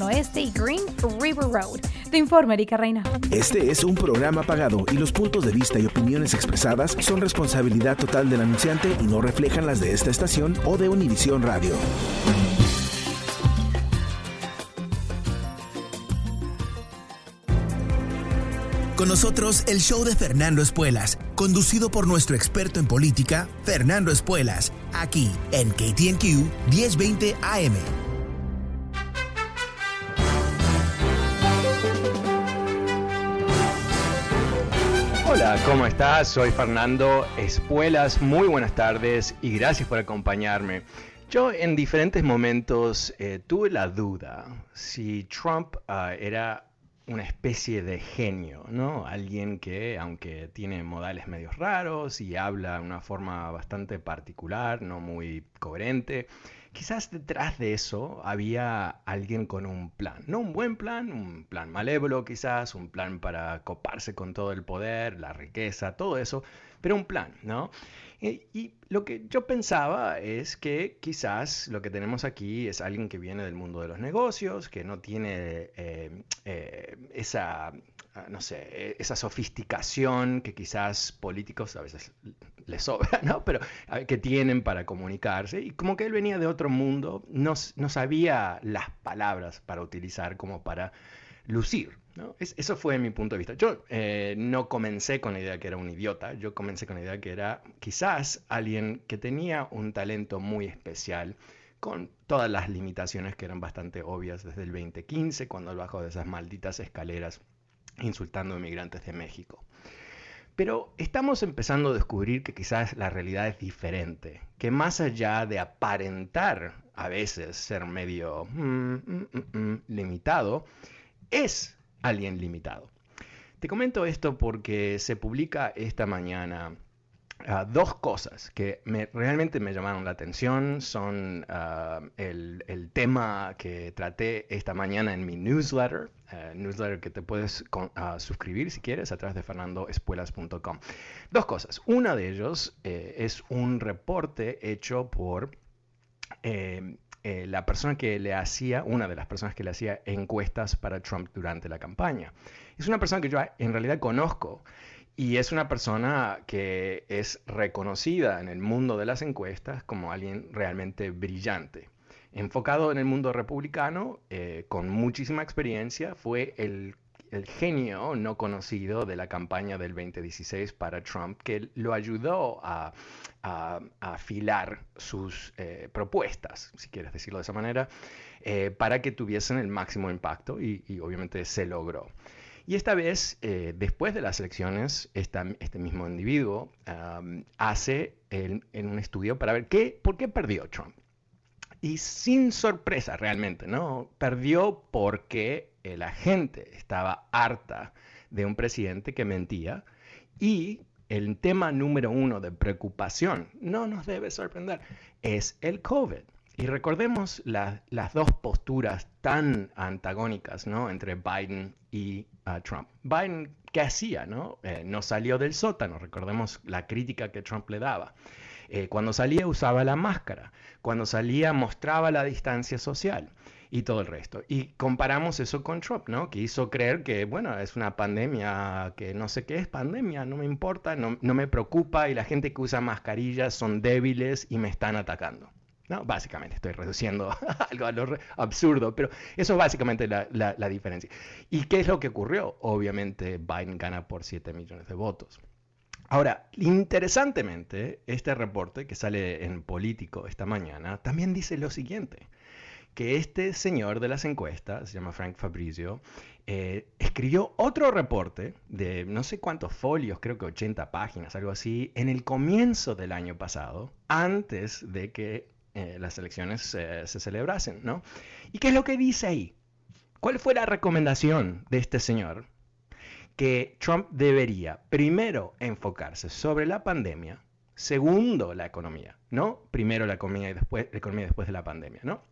Oeste y Green River Road. Te informa Erika Reina. Este es un programa pagado y los puntos de vista y opiniones expresadas son responsabilidad total del anunciante y no reflejan las de esta estación o de Univisión Radio. Con nosotros el show de Fernando Espuelas, conducido por nuestro experto en política, Fernando Espuelas, aquí en KTNQ 1020 AM. ¿Cómo estás? Soy Fernando Espuelas. Muy buenas tardes y gracias por acompañarme. Yo en diferentes momentos eh, tuve la duda si Trump uh, era una especie de genio, ¿no? Alguien que, aunque tiene modales medios raros y habla de una forma bastante particular, no muy coherente, quizás detrás de eso había alguien con un plan. No un buen plan, un plan malévolo quizás, un plan para coparse con todo el poder, la riqueza, todo eso, pero un plan, ¿no? Y, lo que yo pensaba es que quizás lo que tenemos aquí es alguien que viene del mundo de los negocios, que no tiene eh, eh, esa Ah, no sé, esa sofisticación que quizás políticos a veces les sobra, ¿no? Pero que tienen para comunicarse. Y como que él venía de otro mundo, no, no sabía las palabras para utilizar como para lucir. ¿No? eso fue mi punto de vista. Yo eh, no comencé con la idea que era un idiota, yo comencé con la idea que era quizás alguien que tenía un talento muy especial con todas las limitaciones que eran bastante obvias desde el 2015, cuando bajó de esas malditas escaleras insultando a inmigrantes de México. Pero estamos empezando a descubrir que quizás la realidad es diferente, que más allá de aparentar a veces ser medio mm, mm, mm, limitado, es alguien limitado. Te comento esto porque se publica esta mañana Ah, dos cosas que realmente me llamaron la atención son ah, el, tema que traté esta mañana en mi newsletter, eh, newsletter que te puedes ah, suscribir si quieres a través de fernandoespuelas.com. Dos cosas. Una de ellos eh, es un reporte hecho por eh, la persona que le hacía, una de las personas que le hacía encuestas para Trump durante la campaña. Es una persona que yo en realidad conozco. Y es una persona que es reconocida en el mundo de las encuestas como alguien realmente brillante. Enfocado en el mundo republicano, eh, con muchísima experiencia, fue el, genio no conocido de la campaña del 2016 para Trump, que lo ayudó a, afilar sus eh, propuestas, si quieres decirlo de esa manera, eh, para que tuviesen el máximo impacto y obviamente se logró. Y esta vez, eh, después de las elecciones, este mismo individuo hace en un estudio para ver qué, por qué perdió Trump. Y sin sorpresa realmente, ¿no? Perdió porque la gente estaba harta de un presidente que mentía y el tema número uno de preocupación, no nos debe sorprender, es el COVID. Y recordemos las dos posturas tan antagónicas ¿no? entre Biden y uh, Trump. Biden, ¿qué hacía? No? Eh, no salió del sótano, recordemos la crítica que Trump le daba. Eh, cuando salía usaba la máscara, cuando salía mostraba la distancia social y todo el resto. Y comparamos eso con Trump, ¿no? Que hizo creer que, bueno, es una pandemia, que no sé qué es pandemia, no me importa, no, no me preocupa y la gente que usa mascarillas son débiles y me están atacando. ¿no? Básicamente, estoy reduciendo algo a lo absurdo, pero eso es básicamente la, la, diferencia. ¿Y qué es lo que ocurrió? Obviamente Biden gana por 7 millones de votos. Ahora, interesantemente, este reporte que sale en Político esta mañana también dice lo siguiente, que este señor de las encuestas, se llama Frank Fabrizio, eh, escribió otro reporte de no sé cuántos folios, creo que 80 páginas, algo así, en el comienzo del año pasado, antes de que eh, las elecciones se celebrasen, ¿no? ¿Y qué es lo que dice ahí? ¿Cuál fue la recomendación de este señor? Que Trump debería primero enfocarse sobre la pandemia, segundo la economía, ¿no? Primero la economía y después, la economía después de la pandemia, ¿no?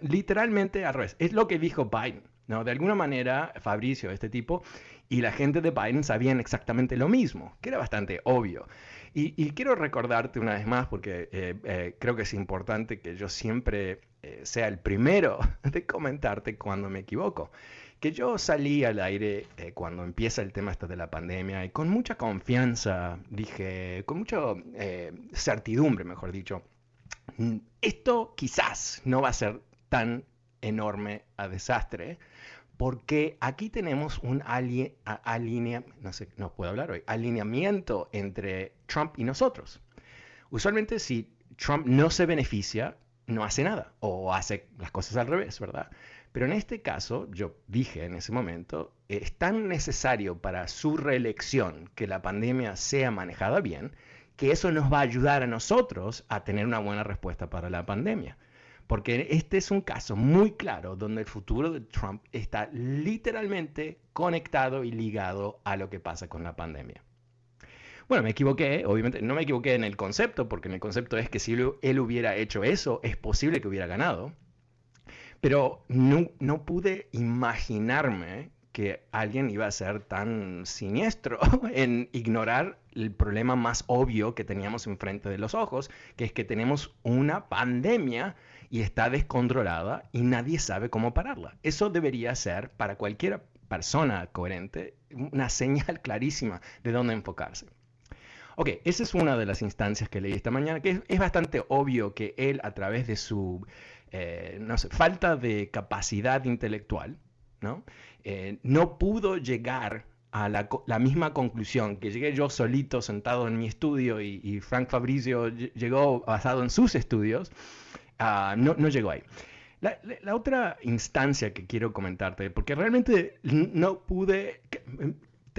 literalmente al revés. Es lo que dijo Biden. ¿no? De alguna manera, Fabricio, este tipo, y la gente de Biden sabían exactamente lo mismo, que era bastante obvio. Y, quiero recordarte una vez más, porque eh, eh, creo que es importante que yo siempre eh, sea el primero de comentarte cuando me equivoco. Que yo salí al aire cuando empieza el tema este de la pandemia y con mucha confianza dije, con mucha certidumbre, mejor dicho, mm, esto quizás no va a ser tan enorme a desastre porque aquí tenemos un alinea, no sé, no puedo hablar hoy, alineamiento entre Trump y nosotros. Usualmente si Trump no se beneficia, no hace nada o hace las cosas al revés, ¿verdad? Pero en este caso, yo dije en ese momento, es tan necesario para su reelección que la pandemia sea manejada bien, que eso nos va a ayudar a nosotros a tener una buena respuesta para la pandemia. Porque este es un caso muy claro donde el futuro de Trump está literalmente conectado y ligado a lo que pasa con la pandemia. Bueno, me equivoqué, obviamente no me equivoqué en el concepto, porque en el concepto es que si él hubiera hecho eso, es posible que hubiera ganado. Pero no, no pude imaginarme que alguien iba a ser tan siniestro en ignorar el problema más obvio que teníamos enfrente de los ojos, que es que tenemos una pandemia y está descontrolada y nadie sabe cómo pararla. Eso debería ser para cualquier persona coherente una señal clarísima de dónde enfocarse. Ok, esa es una de las instancias que leí esta mañana, que es, bastante obvio que él a través de su eh, no sé, falta de capacidad intelectual, ¿no? Eh, no pudo llegar a la, misma conclusión que llegué yo solito sentado en mi estudio y, y Frank Fabrizio llegó basado en sus estudios, Ah, no, no llegó ahí. La, otra instancia que quiero comentarte, porque realmente no pude,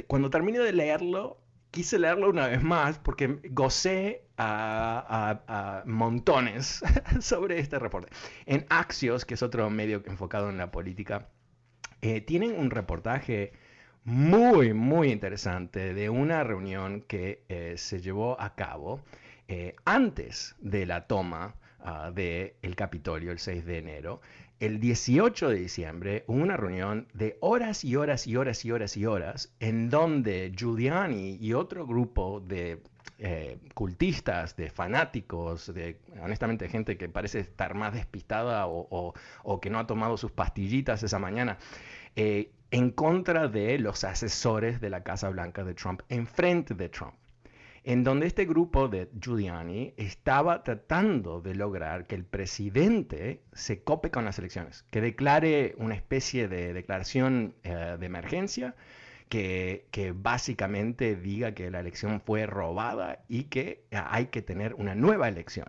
cuando terminé de leerlo, quise leerlo una vez más porque gocé a, montones sobre este reporte. En Axios, que es otro medio enfocado en la política, eh, tienen un reportaje muy, muy interesante de una reunión que eh, se llevó a cabo eh, antes de la toma uh, del Capitolio el 6 de enero, el 18 de diciembre hubo una reunión de horas y horas y horas y horas y horas en donde Giuliani y otro grupo de eh, cultistas, de fanáticos, de honestamente gente que parece estar más despistada o, que no ha tomado sus pastillitas esa mañana, eh, en contra de los asesores de la Casa Blanca de Trump, en frente de Trump en donde este grupo de Giuliani estaba tratando de lograr que el presidente se cope con las elecciones, que declare una especie de declaración eh, de emergencia, que, que, básicamente diga que la elección fue robada y que hay que tener una nueva elección.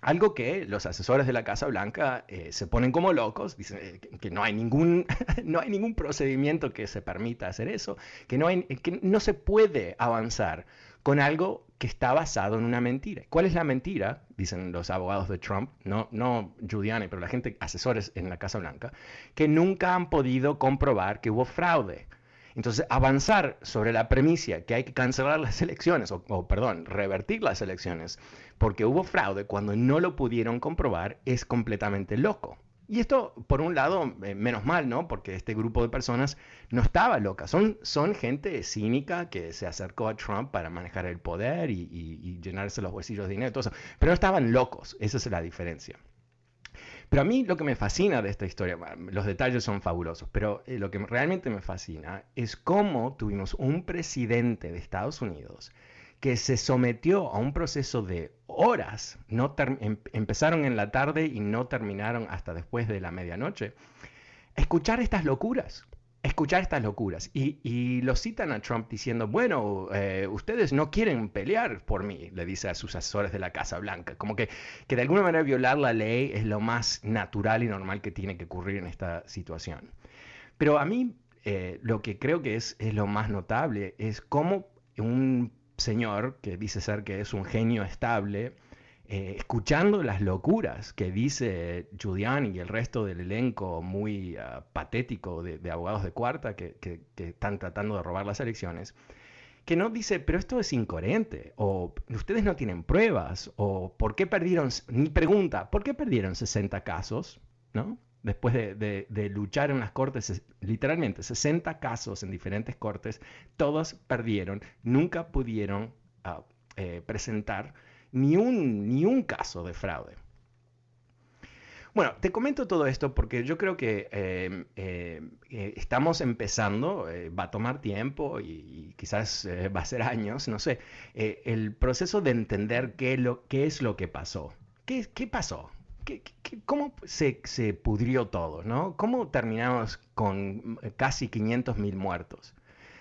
Algo que los asesores de la Casa Blanca eh, se ponen como locos, dicen eh, que, no, hay ningún, no hay ningún procedimiento que se permita hacer eso, que no, hay, que no se puede avanzar con algo que está basado en una mentira. ¿Cuál es la mentira? Dicen los abogados de Trump, no, no Giuliani, pero la gente, asesores en la Casa Blanca, que nunca han podido comprobar que hubo fraude. Entonces, avanzar sobre la premisa que hay que cancelar las elecciones, o, perdón, revertir las elecciones, porque hubo fraude cuando no lo pudieron comprobar, es completamente loco. Y esto, por un lado, eh, menos mal, ¿no? Porque este grupo de personas no estaba loca. Son, son gente cínica que se acercó a Trump para manejar el poder y, llenarse los bolsillos de dinero y todo eso. Pero no estaban locos. Esa es la diferencia. Pero a mí lo que me fascina de esta historia, los detalles son fabulosos, pero eh, lo que realmente me fascina es cómo tuvimos un presidente de Estados Unidos que se sometió a un proceso de horas, no em, empezaron en la tarde y no terminaron hasta después de la medianoche, escuchar estas locuras escuchar estas locuras. Y, lo citan a Trump diciendo, bueno, eh, ustedes no quieren pelear por mí, le dice a sus asesores de la Casa Blanca. Como que, que de alguna manera violar la ley es lo más natural y normal que tiene que ocurrir en esta situación. Pero a mí eh, lo que creo que es, es lo más notable es cómo un señor que dice ser que es un genio estable, eh, escuchando las locuras que dice Giuliani y el resto del elenco muy ah, patético de, abogados de cuarta que, están tratando de robar las elecciones, que no dice, pero esto es incoherente, o ustedes no tienen pruebas, o ¿por qué perdieron, ni pregunta, ¿por qué perdieron 60 casos? ¿no? Después de, luchar en las cortes, literalmente 60 casos en diferentes cortes, todos perdieron, nunca pudieron ah, eh, presentar ni un, ni un caso de fraude. Bueno, te comento todo esto porque yo creo que em, eh, eh, estamos empezando, eh, va a tomar tiempo y, quizás va a ser años, no sé, el proceso de entender qué, lo, qué es lo que pasó. ¿Qué, qué pasó? ¿Qué, cómo se, se, pudrió todo? ¿no? ¿Cómo terminamos con casi 500 mil muertos?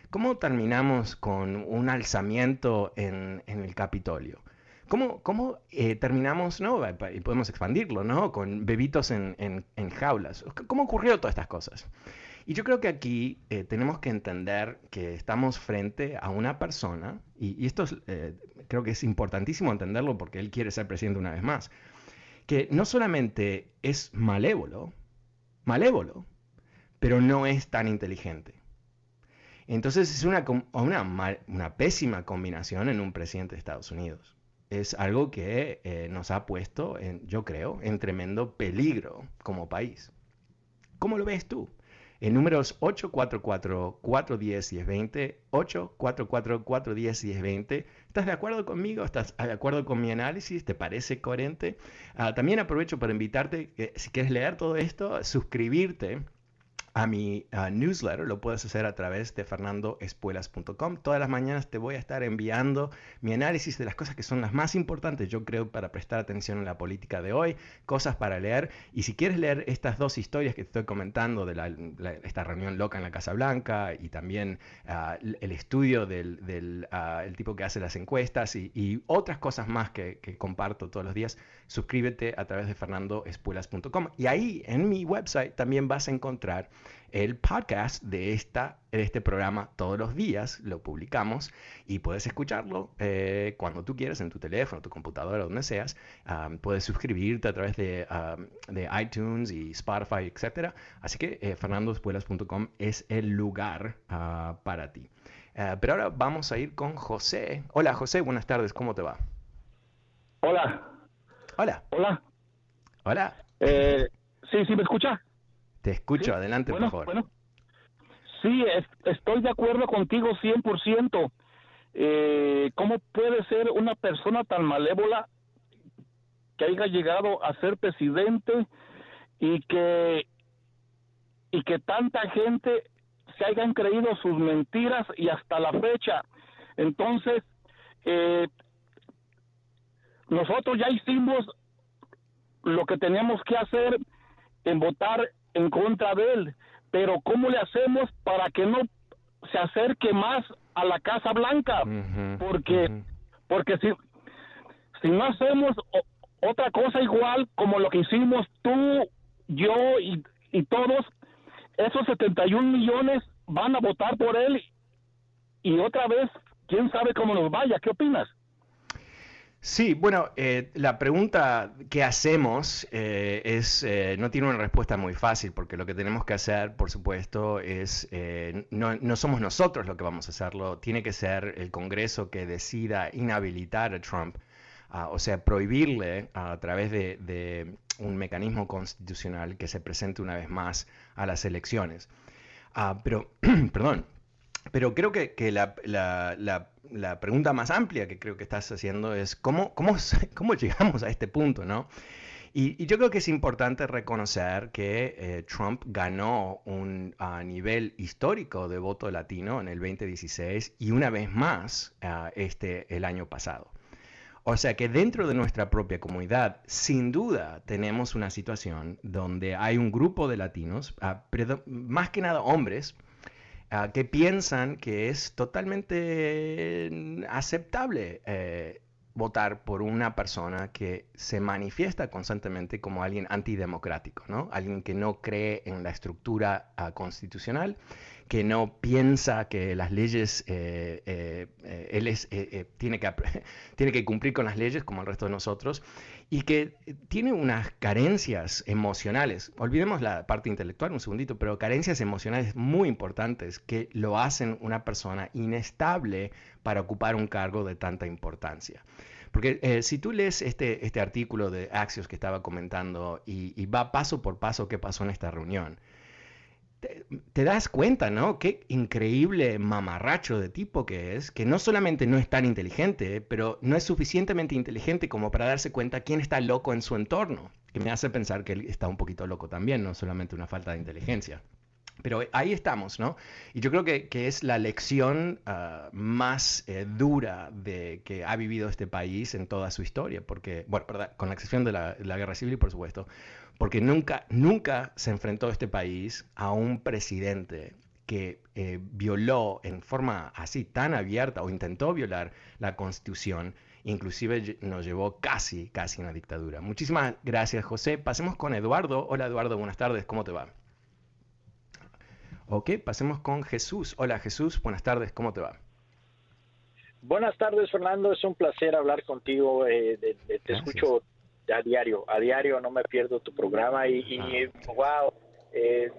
¿Cómo terminamos con un alzamiento en, en el Capitolio? ¿Cómo, cómo eh, terminamos, no? Y podemos expandirlo, ¿no? Con bebitos en, en, jaulas. ¿Cómo ocurrió todas estas cosas? Y yo creo que aquí eh, tenemos que entender que estamos frente a una persona, y, esto eh, creo que es importantísimo entenderlo porque él quiere ser presidente una vez más, que no solamente es malévolo, malévolo, pero no es tan inteligente. Entonces es una, una, una pésima combinación en un presidente de Estados Unidos es algo que eh, nos ha puesto, en, yo creo, en tremendo peligro como país. ¿Cómo lo ves tú? En números 844-410-1020, 844-410-1020. ¿Estás de acuerdo conmigo? ¿Estás de acuerdo con mi análisis? ¿Te parece coherente? Ah, también aprovecho para invitarte, que, si quieres leer todo esto, suscribirte a mi newsletter. Lo puedes hacer a través de fernandoespuelas.com. Todas las mañanas te voy a estar enviando mi análisis de las cosas que son las más importantes, yo creo, para prestar atención en la política de hoy, cosas para leer. Y si quieres leer estas dos historias que te estoy comentando de esta reunión loca en la Casa Blanca y también ah, el estudio del, ah, tipo que hace las encuestas y, otras cosas más que, comparto todos los días, suscríbete a través de fernandoespuelas.com. Y ahí en mi website también vas a encontrar el podcast de, esta, este programa todos los días, lo publicamos y puedes escucharlo eh, cuando tú quieras en tu teléfono, tu computadora, donde seas. puedes suscribirte a través de, de, iTunes y Spotify, etc. Así que eh, fernandospuelas.com es el lugar ah, para ti. Eh, pero ahora vamos a ir con José. Hola José, buenas tardes, ¿cómo te va? Hola. Hola. Hola. Hola. Eh, sí, sí, ¿me escucha? Te escucho, adelante, por favor. Bueno. Sí, estoy de acuerdo contigo 100%. Eh, ¿Cómo puede ser una persona tan malévola que haya llegado a ser presidente y que y que tanta gente se hayan creído sus mentiras y hasta la fecha? Entonces, eh, nosotros ya hicimos lo que teníamos que hacer en votar en contra de él. Pero ¿cómo le hacemos para que no se acerque más a la Casa Blanca? porque porque si, si no hacemos otra cosa igual como lo que hicimos tú, yo y, y todos, esos 71 millones van a votar por él y otra vez, quién sabe cómo nos vaya. ¿Qué opinas? Sí, bueno, eh, la pregunta que hacemos eh, es, eh, no tiene una respuesta muy fácil, porque lo que tenemos que hacer, por supuesto, es, no, somos nosotros lo que vamos a hacerlo, tiene que ser el Congreso que decida inhabilitar a Trump, o sea, prohibirle a través de, un mecanismo constitucional que se presente una vez más a las elecciones. Ah, pero, perdón, pero creo que, la, la, pregunta más amplia que creo que estás haciendo es cómo, cómo, cómo llegamos a este punto, ¿no? Y, yo creo que es importante reconocer que eh, Trump ganó un nivel histórico de voto latino en el 2016 y una vez más ah, este, el año pasado. O sea que dentro de nuestra propia comunidad, sin duda, tenemos una situación donde hay un grupo de latinos, ah, más que nada hombres, que piensan que es totalmente mm, aceptable eh, votar por una persona que se manifiesta constantemente como alguien antidemocrático, ¿no? Alguien que no cree en la estructura uh, constitucional, que no piensa que las leyes, eh, eh, él es, tiene, que, tiene que cumplir con las leyes como el resto de nosotros, y que tiene unas carencias emocionales, olvidemos la parte intelectual un segundito, pero carencias emocionales muy importantes que lo hacen una persona inestable para ocupar un cargo de tanta importancia. Porque eh, si tú lees este, este artículo de Axios que estaba comentando y, va paso por paso qué pasó en esta reunión, te, das cuenta, ¿no? Qué increíble mamarracho de tipo que es, que no solamente no es tan inteligente, pero no es suficientemente inteligente como para darse cuenta quién está loco en su entorno. Que me hace pensar que él está un poquito loco también, no solamente una falta de inteligencia. Pero ahí estamos, ¿no? Y yo creo que, es la lección ah, más eh, dura de que ha vivido este país en toda su historia, porque, bueno, con la excepción de la, guerra civil, por supuesto, porque nunca, nunca se enfrentó este país a un presidente que eh, violó en forma así tan abierta o intentó violar la constitución, inclusive nos llevó casi, casi a una dictadura. Muchísimas gracias, José. Pasemos con Eduardo. Hola, Eduardo, buenas tardes, ¿cómo te va? Ok, pasemos con Jesús. Hola Jesús, buenas tardes, ¿cómo te va? Buenas tardes Fernando, es un placer hablar contigo, eh, te escucho a diario, a diario no me pierdo tu programa y, wow, ah. eh,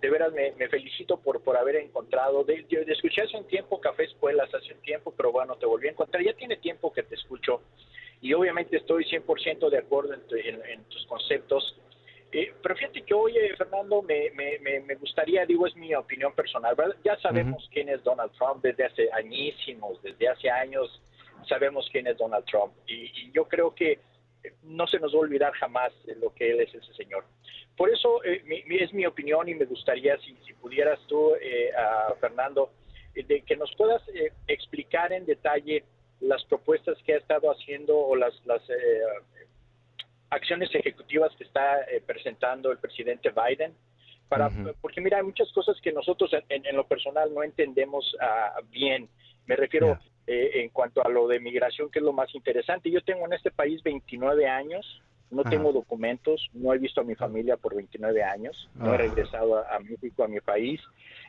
de veras me, felicito por, por haber encontrado, de, escuché hace un tiempo Café Escuelas, hace un tiempo, pero bueno, te volví a encontrar, ya tiene tiempo que te escucho y obviamente estoy 100% de acuerdo en tus conceptos eh, pero fíjate que hoy, Fernando, me, me, me, gustaría, digo, es mi opinión personal, ¿verdad? Ya sabemos quién es Donald Trump desde hace añísimos, desde hace años sabemos quién es Donald Trump. Y, yo creo que no se nos va a olvidar jamás lo que él es ese señor. Por eso eh, es mi opinión y me gustaría, si, si pudieras tú, eh, a Fernando, de que nos puedas explicar en detalle las propuestas que ha estado haciendo o las, las acciones ejecutivas que está eh, presentando el presidente Biden. Para, Porque mira, hay muchas cosas que nosotros en, lo personal no entendemos ah, bien. Me refiero eh, en cuanto a lo de migración, que es lo más interesante. Yo tengo en este país 29 años, no tengo documentos, no he visto a mi familia por 29 años, no he ah. regresado a, México, a mi país.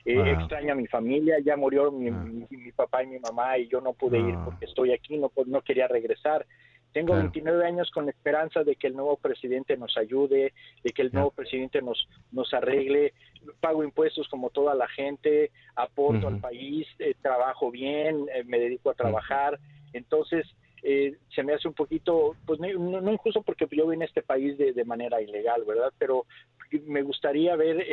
Eh, extraño a mi familia, ya murió mi, mi, papá y mi mamá y yo no pude ir porque estoy aquí, no, no quería regresar. Tengo 29 años con la esperanza de que el nuevo presidente nos ayude, de que el nuevo presidente nos, nos arregle. Pago impuestos como toda la gente, aporto al país, eh, trabajo bien, eh, me dedico a trabajar. Entonces, eh, se me hace un poquito, pues no, no, injusto porque yo vine a este país de, de manera ilegal, ¿verdad? Pero me gustaría ver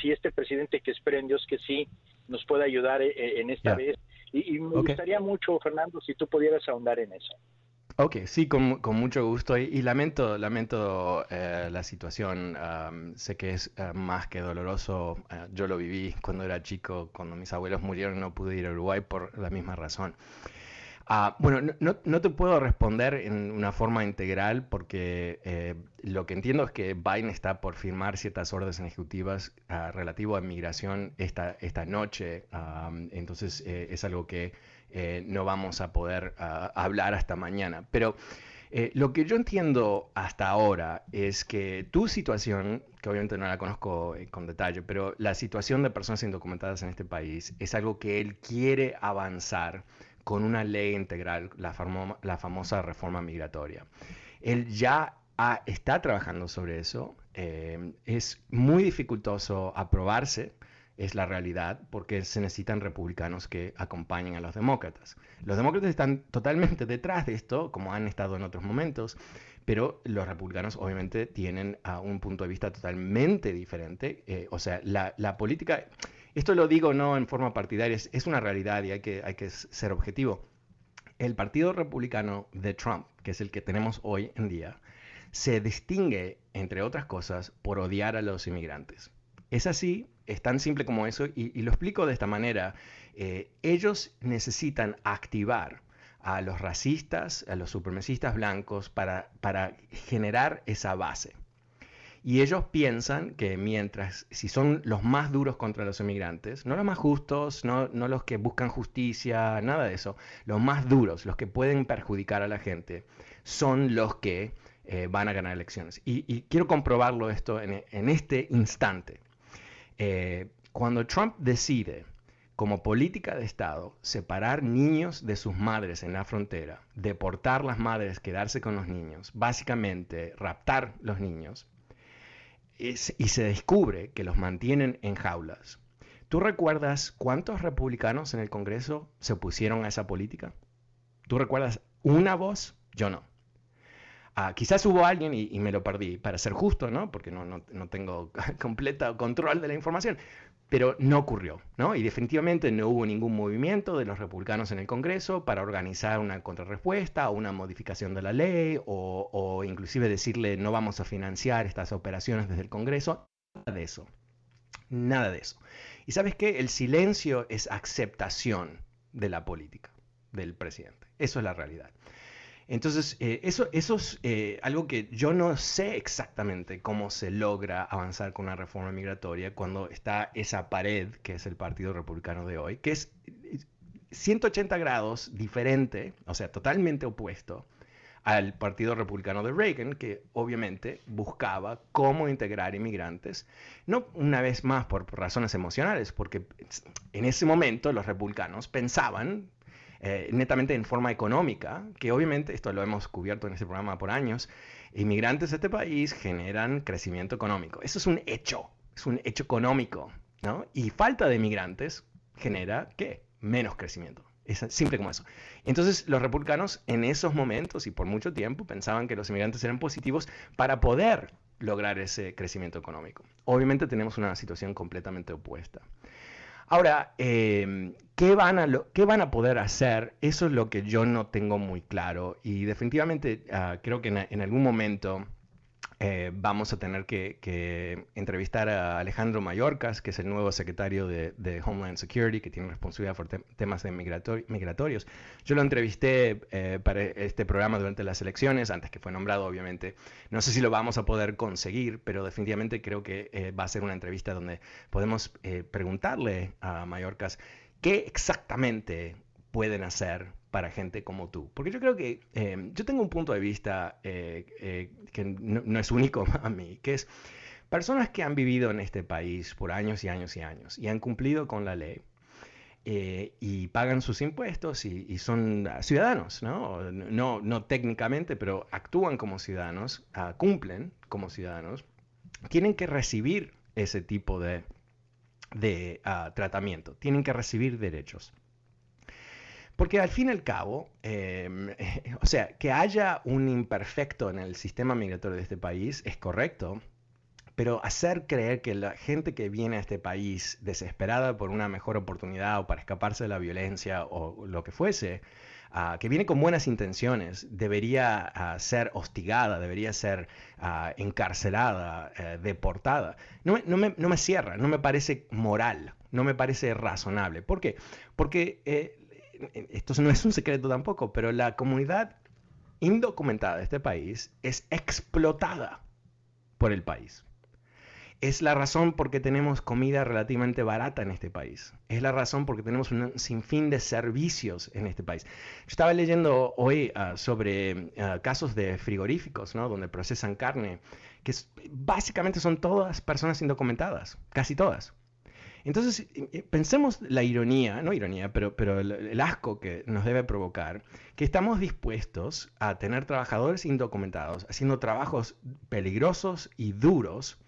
si este presidente que espera en Dios que sí nos puede ayudar en esta vez. Y, me gustaría mucho, Fernando, si tú pudieras ahondar en eso. Ok, sí, con, mucho gusto. Y, lamento, lamento eh, la situación. sé que es eh, más que doloroso. Eh, yo lo viví cuando era chico, cuando mis abuelos murieron, no pude ir a Uruguay por la misma razón. Ah, bueno, no, no, te puedo responder en una forma integral porque lo que entiendo es que Biden está por firmar ciertas órdenes ejecutivas uh, relativo a migración esta, esta noche. entonces es algo que eh, no vamos a poder hablar hasta mañana. Pero eh, lo que yo entiendo hasta ahora es que tu situación, que obviamente no la conozco eh, con detalle, pero la situación de personas indocumentadas en este país es algo que él quiere avanzar con una ley integral, la famosa reforma migratoria. Él ya está trabajando sobre eso. es muy dificultoso aprobarse es la realidad porque se necesitan republicanos que acompañen a los demócratas. Los demócratas están totalmente detrás de esto, como han estado en otros momentos, pero los republicanos obviamente tienen un punto de vista totalmente diferente. Eh, o sea, la, política, esto lo digo no en forma partidaria, es, una realidad y hay que, hay que ser objetivo. El Partido Republicano de Trump, que es el que tenemos hoy en día, se distingue, entre otras cosas, por odiar a los inmigrantes. Es así, es tan simple como eso, y, lo explico de esta manera. Eh, ellos necesitan activar a los racistas, a los supremacistas blancos, para, para generar esa base. Y ellos piensan que mientras, si son los más duros contra los inmigrantes, no los más justos, no, no, los que buscan justicia, nada de eso, los más duros, los que pueden perjudicar a la gente, son los que eh, van a ganar elecciones. Y, quiero comprobarlo esto en, en este instante. Eh, cuando Trump decide como política de Estado, separar niños de sus madres en la frontera, deportar las madres, quedarse con los niños, básicamente raptar los niños, y se descubre que los mantienen en jaulas. ¿Tú recuerdas cuántos republicanos en el Congreso se opusieron a esa política? ¿Tú recuerdas una voz? Yo no. Ah, quizás hubo alguien y, me lo perdí, para ser justo, ¿no? Porque no, no, no tengo completo control de la información, pero no ocurrió, ¿no? Y definitivamente no hubo ningún movimiento de los republicanos en el Congreso para organizar una contrarrespuesta o una modificación de la ley o, o inclusive decirle no vamos a financiar estas operaciones desde el Congreso. Nada de eso. Nada de eso. Y sabes qué? El silencio es aceptación de la política del presidente. Eso es la realidad. Entonces, eh, eso, es eh, algo que yo no sé exactamente cómo se logra avanzar con una reforma migratoria cuando está esa pared que es el Partido Republicano de hoy, que es 180 grados diferente, o sea, totalmente opuesto al Partido Republicano de Reagan, que obviamente buscaba cómo integrar inmigrantes, no una vez más por razones emocionales, porque en ese momento los republicanos pensaban eh, netamente en forma económica, que obviamente, esto lo hemos cubierto en este programa por años, inmigrantes de este país generan crecimiento económico. Eso es un hecho, es un hecho económico, ¿no? Y falta de inmigrantes genera, ¿qué? Menos crecimiento. Es simple como eso. Entonces, los republicanos en esos momentos y por mucho tiempo pensaban que los inmigrantes eran positivos para poder lograr ese crecimiento económico. Obviamente tenemos una situación completamente opuesta. Ahora, em, ¿qué, van a ¿qué van a poder hacer? Eso es lo que yo no tengo muy claro y definitivamente ah, creo que en, algún momento eh, vamos a tener que, entrevistar a Alejandro Mayorkas, que es el nuevo secretario de, Homeland Security, que tiene responsabilidad por temas de migratorios. Yo lo entrevisté eh, para este programa durante las elecciones, antes que fue nombrado, obviamente. No sé si lo vamos a poder conseguir, pero definitivamente creo que eh, va a ser una entrevista donde podemos preguntarle a Mayorkas qué exactamente pueden hacer para gente como tú. Porque yo creo que em, yo tengo un punto de vista eh, eh, que no, es único a mí, que es personas que han vivido en este país por años y años y años y han cumplido con la ley. Eh, y pagan sus impuestos y, son ciudadanos, ¿no? ¿no? ¿no? técnicamente, pero actúan como ciudadanos, ah, cumplen como ciudadanos, tienen que recibir ese tipo de, de ah, tratamiento, tienen que recibir derechos. Porque al fin y al cabo, em, o sea, que haya un imperfecto en el sistema migratorio de este país es correcto, pero hacer creer que la gente que viene a este país desesperada por una mejor oportunidad o para escaparse de la violencia o lo que fuese, ah, que viene con buenas intenciones, debería ah, ser hostigada, debería ser ah, encarcelada, eh, deportada. No me, cierra, no me parece moral, no me parece razonable. ¿Por qué? Porque eh, esto no es un secreto tampoco, pero la comunidad indocumentada de este país es explotada por el país. Es la razón por qué tenemos comida relativamente barata en este país. Es la razón por qué tenemos un sinfín de servicios en este país. Yo estaba leyendo hoy ah, sobre ah, casos de frigoríficos, ¿no? Donde procesan carne, que básicamente son todas personas indocumentadas, casi todas. Entonces, pensemos la ironía, no ironía, pero, pero el, asco que nos debe provocar, que estamos dispuestos a tener trabajadores indocumentados haciendo trabajos peligrosos y duros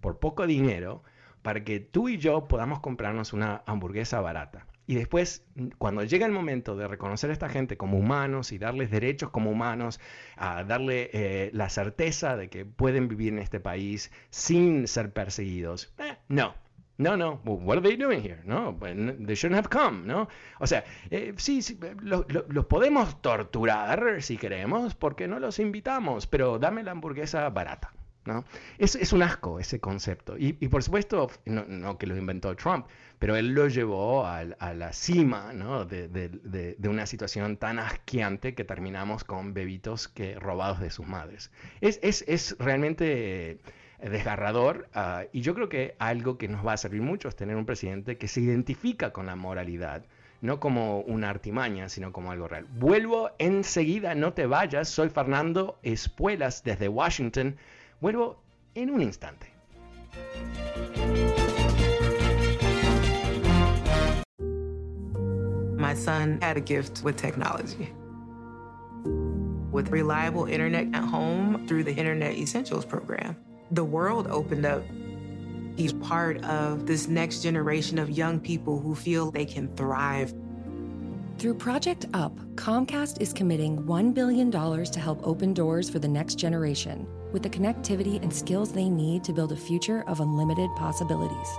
por poco dinero para que tú y yo podamos comprarnos una hamburguesa barata. Y después, cuando llega el momento de reconocer a esta gente como humanos y darles derechos como humanos, a darle eh, la certeza de que pueden vivir en este país sin ser perseguidos, eh, no, No, no, what are they doing here? No, they shouldn't have come, ¿no? O sea, eh, sí, sí los lo, podemos torturar si queremos, porque no los invitamos, pero dame la hamburguesa barata, ¿no? Es, es un asco ese concepto. Y, y por supuesto, no, no, que lo inventó Trump, pero él lo llevó a, a la cima, ¿no? De, de, de, una situación tan asqueante que terminamos con bebitos que robados de sus madres. Es, es, es realmente desgarrador ah, y yo creo que algo que nos va a servir mucho es tener un presidente que se identifica con la moralidad, no como una artimaña, sino como algo real. Vuelvo enseguida, no te vayas, soy Fernando Espuelas desde Washington, vuelvo en un instante. My son had a gift with technology. With reliable internet at home through the Internet Essentials program. The world opened up. He's part of this next generation of young people who feel they can thrive. Through Project UP, Comcast is committing $1 billion to help open doors for the next generation with the connectivity and skills they need to build a future of unlimited possibilities.